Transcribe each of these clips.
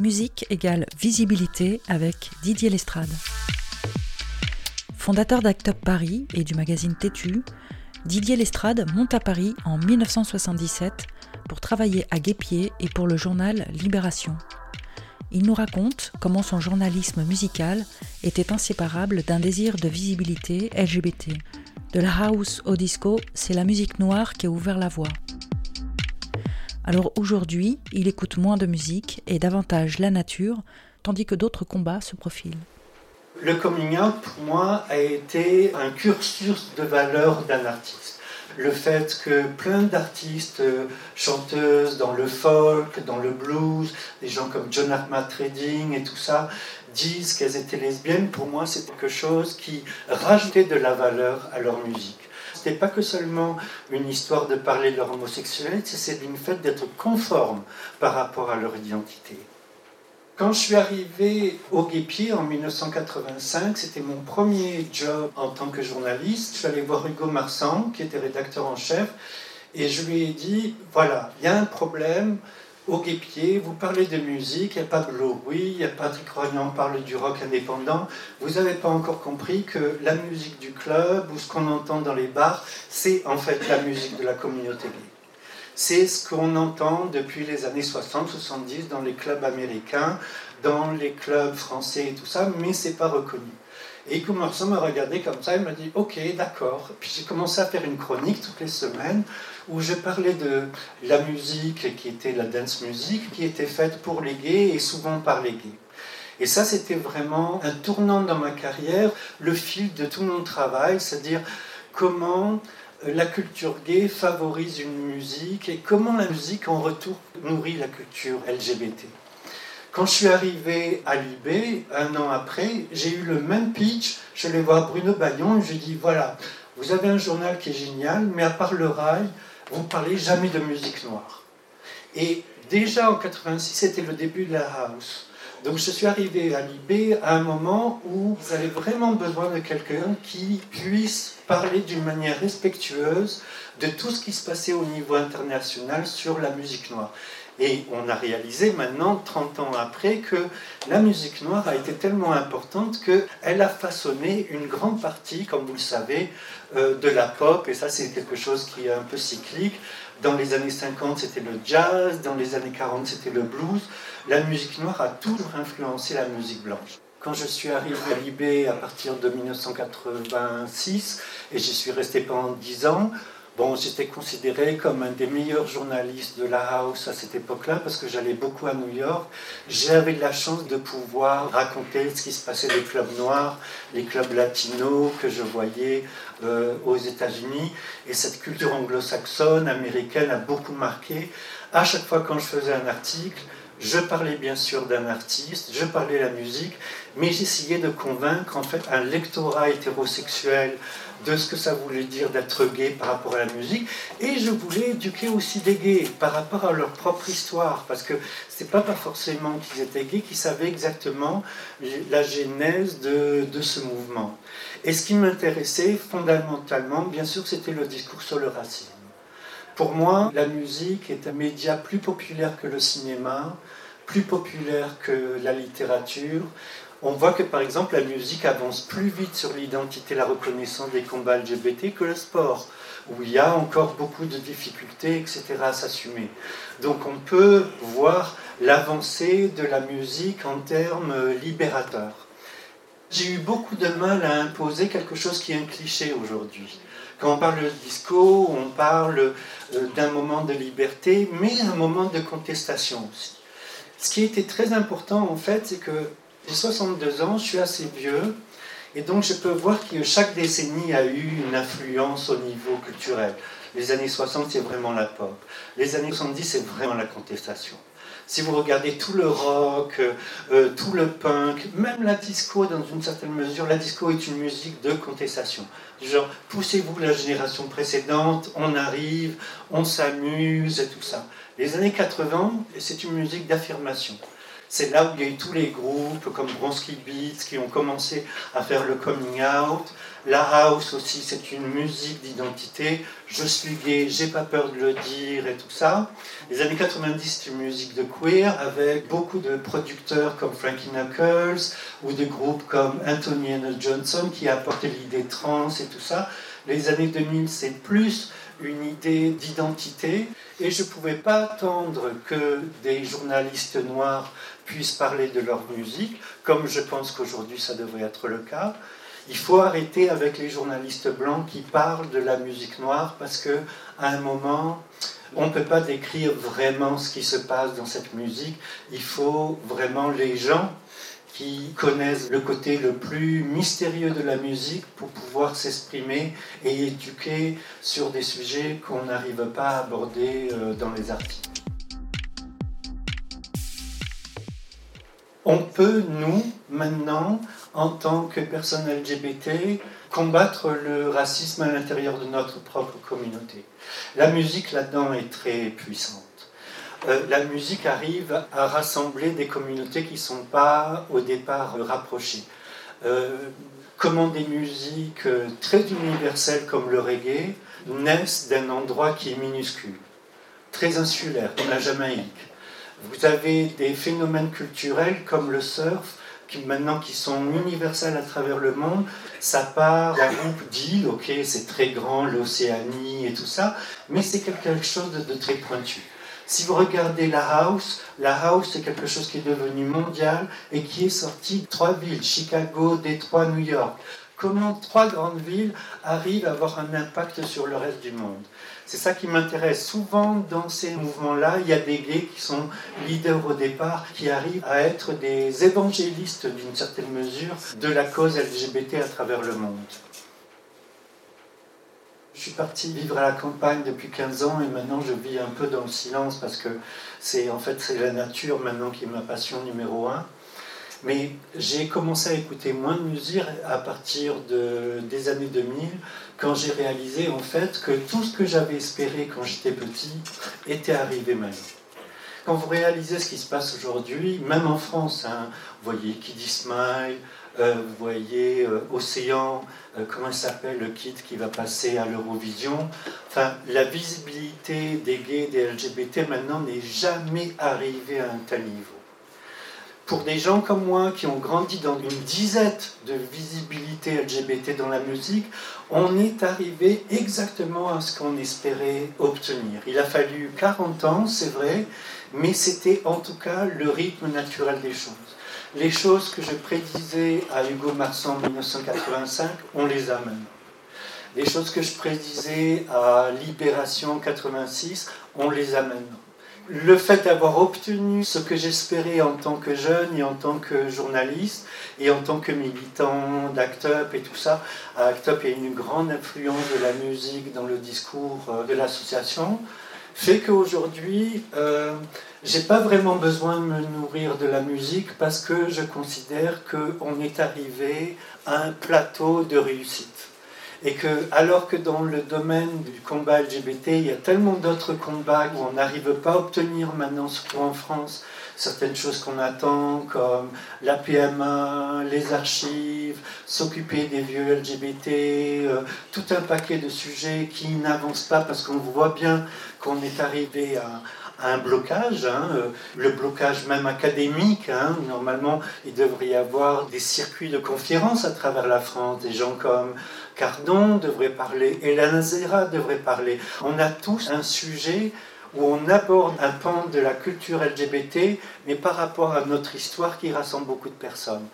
Musique égale visibilité avec Didier Lestrade. Fondateur d'Act Paris et du magazine Tétu, Didier Lestrade monte à Paris en 1977 pour travailler à Guépier et pour le journal Libération. Il nous raconte comment son journalisme musical était inséparable d'un désir de visibilité LGBT. De la house au disco, c'est la musique noire qui a ouvert la voie. Alors aujourd'hui, il écoute moins de musique et davantage la nature, tandis que d'autres combats se profilent. Le coming out, pour moi, a été un cursus de valeur d'un artiste. Le fait que plein d'artistes, euh, chanteuses dans le folk, dans le blues, des gens comme John Armat et tout ça, disent qu'elles étaient lesbiennes, pour moi, c'est quelque chose qui rajoutait de la valeur à leur musique n'était pas que seulement une histoire de parler de leur homosexualité, c'est une fait d'être conforme par rapport à leur identité. Quand je suis arrivé au Guépier en 1985, c'était mon premier job en tant que journaliste. Je suis allé voir Hugo Marsan, qui était rédacteur en chef, et je lui ai dit, voilà, il y a un problème, au guépier, vous parlez de musique, il n'y a pas de oui, il y a Patrick Royan parle du rock indépendant. Vous n'avez pas encore compris que la musique du club ou ce qu'on entend dans les bars, c'est en fait la musique de la communauté gay. C'est ce qu'on entend depuis les années 60-70 dans les clubs américains, dans les clubs français et tout ça, mais c'est pas reconnu. Et Marsan m'a regardé comme ça, il m'a dit Ok, d'accord. Puis j'ai commencé à faire une chronique toutes les semaines où je parlais de la musique qui était la dance music, qui était faite pour les gays et souvent par les gays. Et ça, c'était vraiment un tournant dans ma carrière, le fil de tout mon travail, c'est-à-dire comment la culture gay favorise une musique et comment la musique en retour nourrit la culture LGBT. Quand je suis arrivé à Libé, un an après, j'ai eu le même pitch. Je vais voir Bruno Bayon et je lui dit voilà, vous avez un journal qui est génial, mais à part le rail, vous ne parlez jamais de musique noire. Et déjà en 86, c'était le début de la house. Donc je suis arrivé à Libé à un moment où vous avez vraiment besoin de quelqu'un qui puisse parler d'une manière respectueuse de tout ce qui se passait au niveau international sur la musique noire. Et on a réalisé maintenant, 30 ans après, que la musique noire a été tellement importante qu'elle a façonné une grande partie, comme vous le savez, euh, de la pop. Et ça, c'est quelque chose qui est un peu cyclique. Dans les années 50, c'était le jazz. Dans les années 40, c'était le blues. La musique noire a toujours influencé la musique blanche quand je suis arrivé à Libé à partir de 1986, et j'y suis resté pendant 10 ans, Bon, j'étais considéré comme un des meilleurs journalistes de la house à cette époque-là parce que j'allais beaucoup à New York. J'avais la chance de pouvoir raconter ce qui se passait des clubs noirs, les clubs latinos que je voyais euh, aux États-Unis. Et cette culture anglo-saxonne, américaine a beaucoup marqué. À chaque fois quand je faisais un article, je parlais bien sûr d'un artiste, je parlais de la musique, mais j'essayais de convaincre en fait un lectorat hétérosexuel de ce que ça voulait dire d'être gay par rapport à la musique. Et je voulais éduquer aussi des gays par rapport à leur propre histoire, parce que c'est pas, pas forcément qu'ils étaient gays, qu'ils savaient exactement la genèse de, de ce mouvement. Et ce qui m'intéressait fondamentalement, bien sûr, c'était le discours sur le racisme. Pour moi, la musique est un média plus populaire que le cinéma, plus populaire que la littérature, on voit que par exemple la musique avance plus vite sur l'identité, la reconnaissance des combats LGBT que le sport, où il y a encore beaucoup de difficultés, etc. à s'assumer. Donc on peut voir l'avancée de la musique en termes libérateurs. J'ai eu beaucoup de mal à imposer quelque chose qui est un cliché aujourd'hui. Quand on parle de disco, on parle euh, d'un moment de liberté, mais un moment de contestation aussi. Ce qui était très important en fait, c'est que j'ai 62 ans, je suis assez vieux, et donc je peux voir que chaque décennie a eu une influence au niveau culturel. Les années 60, c'est vraiment la pop. Les années 70, c'est vraiment la contestation. Si vous regardez tout le rock, euh, tout le punk, même la disco dans une certaine mesure, la disco est une musique de contestation. Genre, poussez-vous la génération précédente, on arrive, on s'amuse et tout ça. Les années 80, c'est une musique d'affirmation c'est là où il y a eu tous les groupes comme Bronski Beats qui ont commencé à faire le coming out. La house aussi, c'est une musique d'identité. Je suis gay, j'ai pas peur de le dire et tout ça. Les années 90, c'est une musique de queer avec beaucoup de producteurs comme Frankie Knuckles ou des groupes comme Anthony and Johnson qui apportaient l'idée trans et tout ça. Les années 2000, c'est plus une idée d'identité et je ne pouvais pas attendre que des journalistes noirs puissent parler de leur musique, comme je pense qu'aujourd'hui ça devrait être le cas. Il faut arrêter avec les journalistes blancs qui parlent de la musique noire parce que à un moment, on ne peut pas décrire vraiment ce qui se passe dans cette musique. Il faut vraiment les gens qui connaissent le côté le plus mystérieux de la musique pour pouvoir s'exprimer et éduquer sur des sujets qu'on n'arrive pas à aborder euh, dans les articles. On peut, nous, maintenant, en tant que personnes LGBT, combattre le racisme à l'intérieur de notre propre communauté. La musique là-dedans est très puissante. Euh, la musique arrive à rassembler des communautés qui ne sont pas au départ rapprochées. Euh, comment des musiques très universelles comme le reggae naissent d'un endroit qui est minuscule, très insulaire, comme la Jamaïque. Vous avez des phénomènes culturels comme le surf, qui maintenant qui sont universels à travers le monde. Ça part d'un groupe d'îles, ok, c'est très grand, l'Océanie et tout ça, mais c'est quelque chose de très pointu. Si vous regardez la house, la house c'est quelque chose qui est devenu mondial et qui est sorti de trois villes, Chicago, Détroit, New York. Comment trois grandes villes arrivent à avoir un impact sur le reste du monde? C'est ça qui m'intéresse. Souvent, dans ces mouvements-là, il y a des gays qui sont leaders au départ, qui arrivent à être des évangélistes d'une certaine mesure de la cause LGBT à travers le monde. Suis parti vivre à la campagne depuis 15 ans et maintenant je vis un peu dans le silence parce que c'est en fait c'est la nature maintenant qui est ma passion numéro un. Mais j'ai commencé à écouter moins de musique à partir de, des années 2000 quand j'ai réalisé en fait que tout ce que j'avais espéré quand j'étais petit était arrivé maintenant. Quand vous réalisez ce qui se passe aujourd'hui, même en France, hein, vous voyez Kiddy Smile, euh, vous voyez euh, Océan, euh, comment s'appelle, le kit qui va passer à l'Eurovision. Enfin, la visibilité des gays, des LGBT maintenant n'est jamais arrivée à un tel niveau. Pour des gens comme moi qui ont grandi dans une dizaine de visibilité LGBT dans la musique, on est arrivé exactement à ce qu'on espérait obtenir. Il a fallu 40 ans, c'est vrai, mais c'était en tout cas le rythme naturel des choses les choses que je prédisais à Hugo Marsan en 1985, on les a. Les choses que je prédisais à Libération 86, on les a. Le fait d'avoir obtenu ce que j'espérais en tant que jeune et en tant que journaliste et en tant que militant d'ACT UP et tout ça, à ACT UP il y a une grande influence de la musique dans le discours euh, de l'association, fait qu'aujourd'hui, euh, j'ai pas vraiment besoin de me nourrir de la musique parce que je considère qu'on est arrivé à un plateau de réussite. Et que, alors que dans le domaine du combat LGBT, il y a tellement d'autres combats où on n'arrive pas à obtenir maintenant, surtout en France, certaines choses qu'on attend, comme la PMA, les archives, s'occuper des vieux LGBT, euh, tout un paquet de sujets qui n'avancent pas parce qu'on voit bien qu'on est arrivé à, un blocage, hein, euh, le blocage même académique. Hein, normalement, il devrait y avoir des circuits de conférences à travers la France, des gens comme Cardon devrait parler, Hélène Zera devrait parler. On a tous un sujet où on aborde un pan de la culture LGBT, mais par rapport à notre histoire qui rassemble beaucoup de personnes.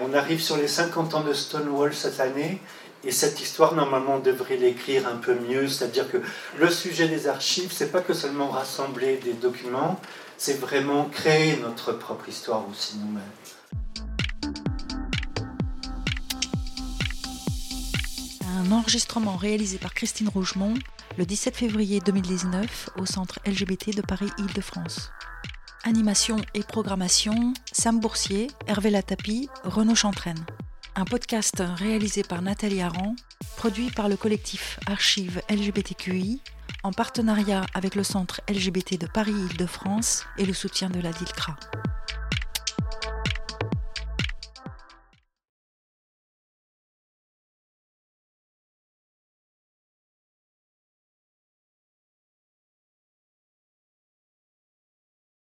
On arrive sur les 50 ans de Stonewall cette année, et cette histoire, normalement, on devrait l'écrire un peu mieux, c'est-à-dire que le sujet des archives, c'est pas que seulement rassembler des documents, c'est vraiment créer notre propre histoire aussi nous-mêmes. Un enregistrement réalisé par Christine Rougemont le 17 février 2019 au centre LGBT de Paris-Île-de-France. Animation et programmation, Sam Boursier, Hervé Latapi, Renaud Chantraine. Un podcast réalisé par Nathalie Aran, produit par le collectif Archives LGBTQI, en partenariat avec le centre LGBT de Paris-Île-de-France et le soutien de la DILCRA.